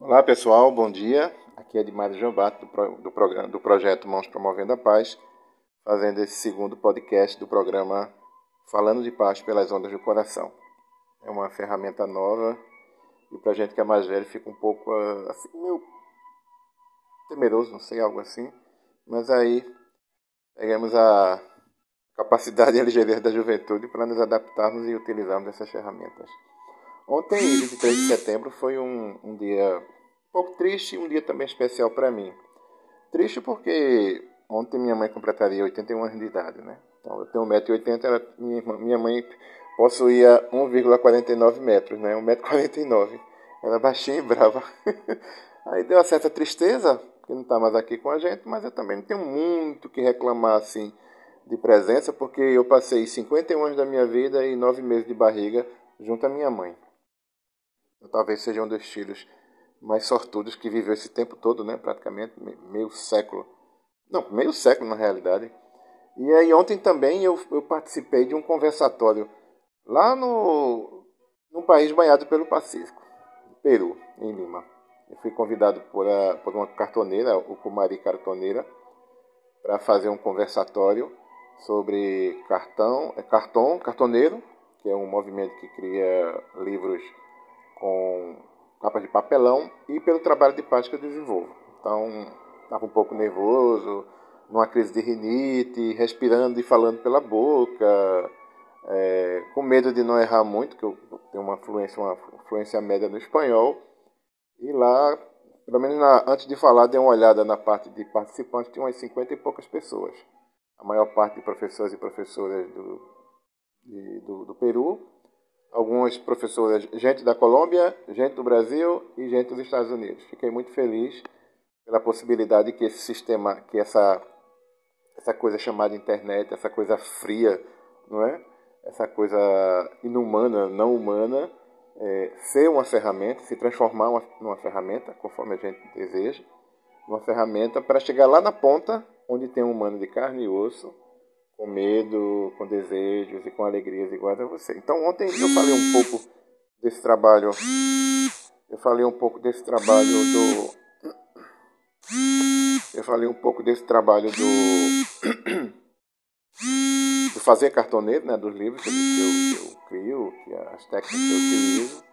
Olá pessoal, bom dia. Aqui é Edmário Jambato do, pro, do, programa, do projeto Mãos Promovendo a Paz, fazendo esse segundo podcast do programa Falando de Paz pelas Ondas do Coração. É uma ferramenta nova e para gente que é mais velho fica um pouco ah, assim, meio temeroso, não sei, algo assim. Mas aí pegamos a capacidade e a ligeireza da juventude para nos adaptarmos e utilizarmos essas ferramentas. Ontem, 23 de setembro, foi um, um dia um pouco triste e um dia também especial para mim. Triste porque ontem minha mãe completaria 81 anos de idade, né? Então eu tenho 1,80m, minha, minha mãe possuía 1,49 metros, né? 1,49m. Ela é baixinha e brava. Aí deu uma certa tristeza, que não está mais aqui com a gente, mas eu também não tenho muito que reclamar assim de presença, porque eu passei 51 anos da minha vida e 9 meses de barriga junto à minha mãe. Talvez seja um dos filhos mais sortudos que viveu esse tempo todo, né? Praticamente meio século. Não, meio século na realidade. E aí ontem também eu, eu participei de um conversatório lá no num país banhado pelo Pacífico, Peru, em Lima. Eu fui convidado por, a, por uma cartoneira, o Kumari Cartoneira, para fazer um conversatório sobre cartão, é cartão, cartoneiro, que é um movimento que cria livros com capa de papelão e pelo trabalho de paz que eu desenvolvo. Então, estava um pouco nervoso, numa crise de rinite, respirando e falando pela boca, é, com medo de não errar muito, que eu tenho uma fluência, uma fluência média no espanhol. E lá, pelo menos na, antes de falar, dei uma olhada na parte de participantes, tinha umas 50 e poucas pessoas. A maior parte de professores e professoras do, de, do, do Peru algumas professoras, gente da Colômbia, gente do Brasil e gente dos Estados Unidos. Fiquei muito feliz pela possibilidade que esse sistema, que essa essa coisa chamada internet, essa coisa fria, não é? Essa coisa inumana, não humana, é, ser uma ferramenta, se transformar uma, numa ferramenta, conforme a gente deseja, uma ferramenta para chegar lá na ponta, onde tem um humano de carne e osso, com medo, com desejos e com alegrias iguais a você. Então ontem eu falei um pouco desse trabalho, eu falei um pouco desse trabalho do, eu falei um pouco desse trabalho do, do fazer cartoneiro, né, dos livros que eu, que eu crio, que as técnicas que eu utilizo,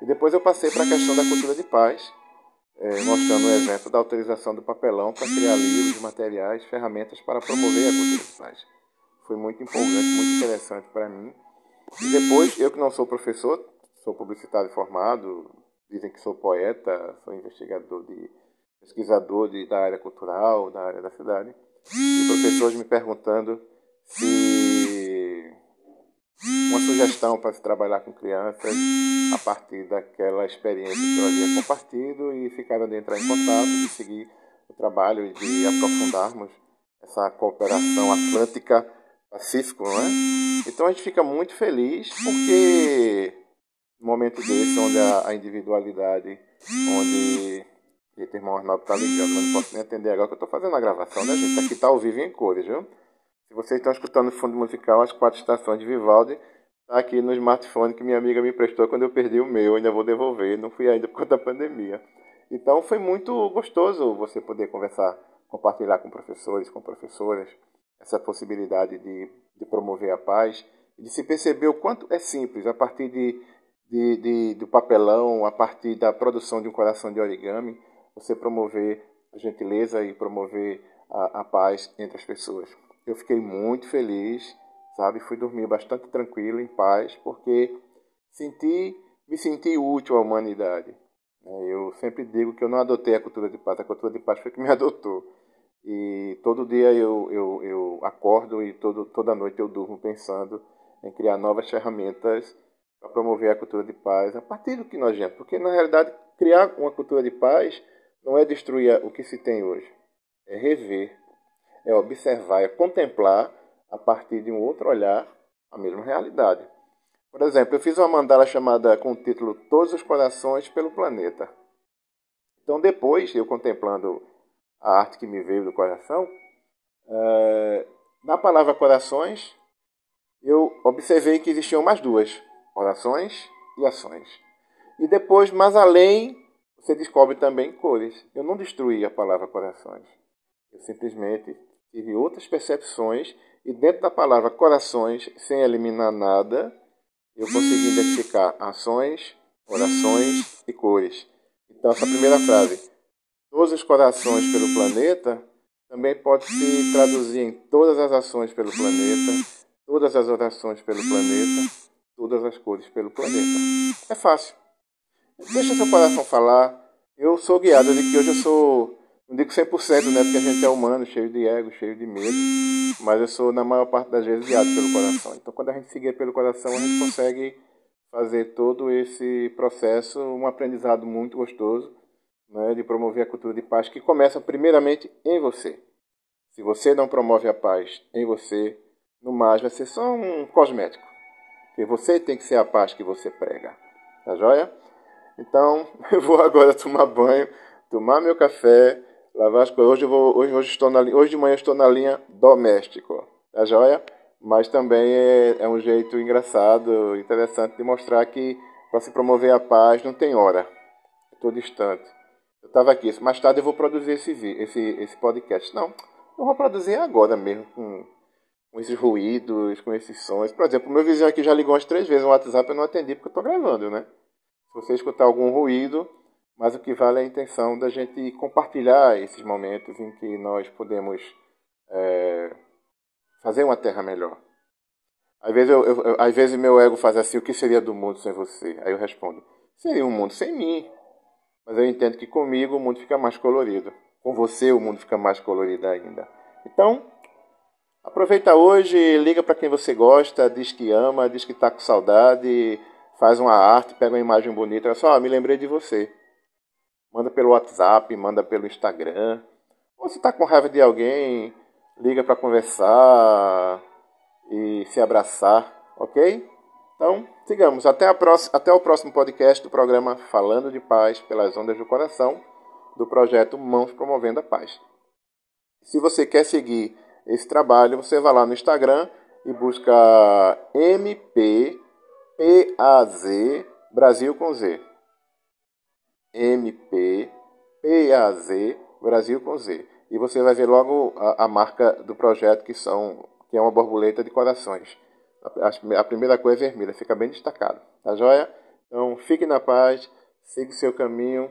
e depois eu passei para a questão da cultura de paz. É, mostrando o exemplo da utilização do papelão para criar livros, materiais, ferramentas para promover a cultura de paz foi muito empolgante, muito interessante para mim. E depois, eu que não sou professor, sou publicitário formado, dizem que sou poeta, sou investigador de pesquisador de, da área cultural, da área da cidade, e professores me perguntando se uma sugestão para se trabalhar com crianças a partir daquela experiência que eu havia compartido e ficaram de entrar em contato, de seguir o trabalho de aprofundarmos essa cooperação atlântica pacífico, não é? Então a gente fica muito feliz porque no momento desse, onde a, individualidade, onde. Eita, irmão Arnaldo tá ligando, mas não posso nem atender agora que eu tô fazendo a gravação, né, gente? Aqui tá ao vivo em cores, viu? Se vocês estão escutando o fundo musical, as quatro estações de Vivaldi, tá aqui no smartphone que minha amiga me prestou quando eu perdi o meu, eu ainda vou devolver, não fui ainda por conta da pandemia. Então foi muito gostoso você poder conversar, compartilhar com professores, com professoras, essa possibilidade de, de promover a paz, de se perceber o quanto é simples, a partir de, de, de, do papelão, a partir da produção de um coração de origami, você promover a gentileza e promover a, a paz entre as pessoas. Eu fiquei muito feliz, sabe? Fui dormir bastante tranquilo, em paz, porque senti, me senti útil à humanidade. Eu sempre digo que eu não adotei a cultura de paz, a cultura de paz foi que me adotou. E todo dia eu, eu, eu acordo e todo, toda noite eu durmo pensando em criar novas ferramentas para promover a cultura de paz a partir do que nós vemos. Porque, na realidade, criar uma cultura de paz não é destruir o que se tem hoje, é rever, é observar, é contemplar a partir de um outro olhar a mesma realidade. Por exemplo, eu fiz uma mandala chamada com o título Todos os Corações pelo Planeta. Então, depois, eu contemplando a arte que me veio do coração, é, na palavra corações, eu observei que existiam mais duas: orações e ações. E depois, mais além, você descobre também cores. Eu não destruí a palavra corações. Eu simplesmente tive outras percepções e dentro da palavra corações, sem eliminar nada, eu consegui identificar ações, orações e cores. Então, essa primeira frase, todos os corações pelo planeta, também pode se traduzir em todas as ações pelo planeta, todas as orações pelo planeta, todas as cores pelo planeta. É fácil. Deixa seu coração falar. Eu sou guiado de que hoje eu sou, não digo 100%, né? Porque a gente é humano, cheio de ego, cheio de medo. Mas eu sou, na maior parte das vezes, guiado pelo coração. Então, quando a gente se guia pelo coração, a gente consegue fazer todo esse processo um aprendizado muito gostoso né, de promover a cultura de paz que começa primeiramente em você. Se você não promove a paz em você, no mais vai ser só um cosmético. Porque você tem que ser a paz que você prega. Tá joia? Então, eu vou agora tomar banho, tomar meu café, lavar as coisas. Hoje, eu vou, hoje, hoje, estou na, hoje de manhã estou na linha doméstico. Tá joia? Mas também é, é um jeito engraçado, interessante de mostrar que para se promover a paz não tem hora. Estou distante. Eu estava aqui, mais tarde eu vou produzir esse, esse, esse podcast. Não, eu vou produzir agora mesmo, com, com esses ruídos, com esses sons. Por exemplo, o meu vizinho aqui já ligou umas três vezes no WhatsApp, eu não atendi porque eu estou gravando, né? Se você escutar algum ruído, mas o que vale é a intenção da gente compartilhar esses momentos em que nós podemos é, fazer uma terra melhor. Às vezes, eu, eu, às vezes meu ego faz assim, o que seria do mundo sem você? Aí eu respondo, seria um mundo sem mim. Mas eu entendo que comigo o mundo fica mais colorido. Com você o mundo fica mais colorido ainda. Então, aproveita hoje, liga para quem você gosta, diz que ama, diz que está com saudade, faz uma arte, pega uma imagem bonita. Só, me lembrei de você. Manda pelo WhatsApp, manda pelo Instagram. Ou se está com raiva de alguém, liga para conversar e se abraçar, ok? Então, sigamos. Até, próxima, até o próximo podcast do programa Falando de Paz pelas Ondas do Coração, do projeto Mãos Promovendo a Paz. Se você quer seguir esse trabalho, você vai lá no Instagram e busca MPPAZ Brasil com Z. MPPAZ Brasil com Z. E você vai ver logo a, a marca do projeto que são que é uma borboleta de corações. A primeira cor é vermelha, fica bem destacado. Tá joia? Então fique na paz, siga o seu caminho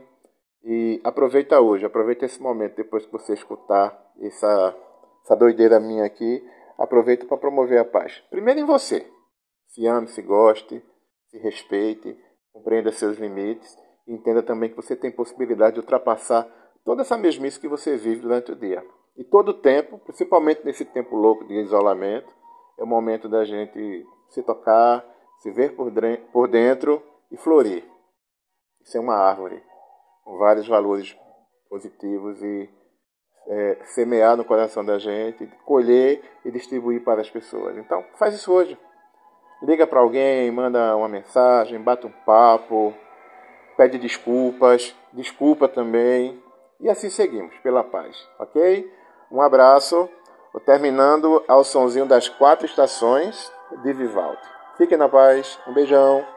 e aproveita hoje, aproveita esse momento depois que você escutar essa, essa doideira minha aqui. Aproveita para promover a paz. Primeiro em você. Se ame, se goste, se respeite, compreenda seus limites e entenda também que você tem possibilidade de ultrapassar toda essa mesmice que você vive durante o dia. E todo o tempo, principalmente nesse tempo louco de isolamento, é o momento da gente se tocar, se ver por, dentro e florir. Ser uma árvore com vários valores positivos e é, semear no coração da gente, colher e distribuir para as pessoas. Então, faz isso hoje. Liga para alguém, manda uma mensagem, bate um papo, pede desculpas, desculpa também. E assim seguimos, pela paz, ok? Um abraço terminando ao sonzinho das quatro estações de Vivaldi. Fiquem na paz, um beijão.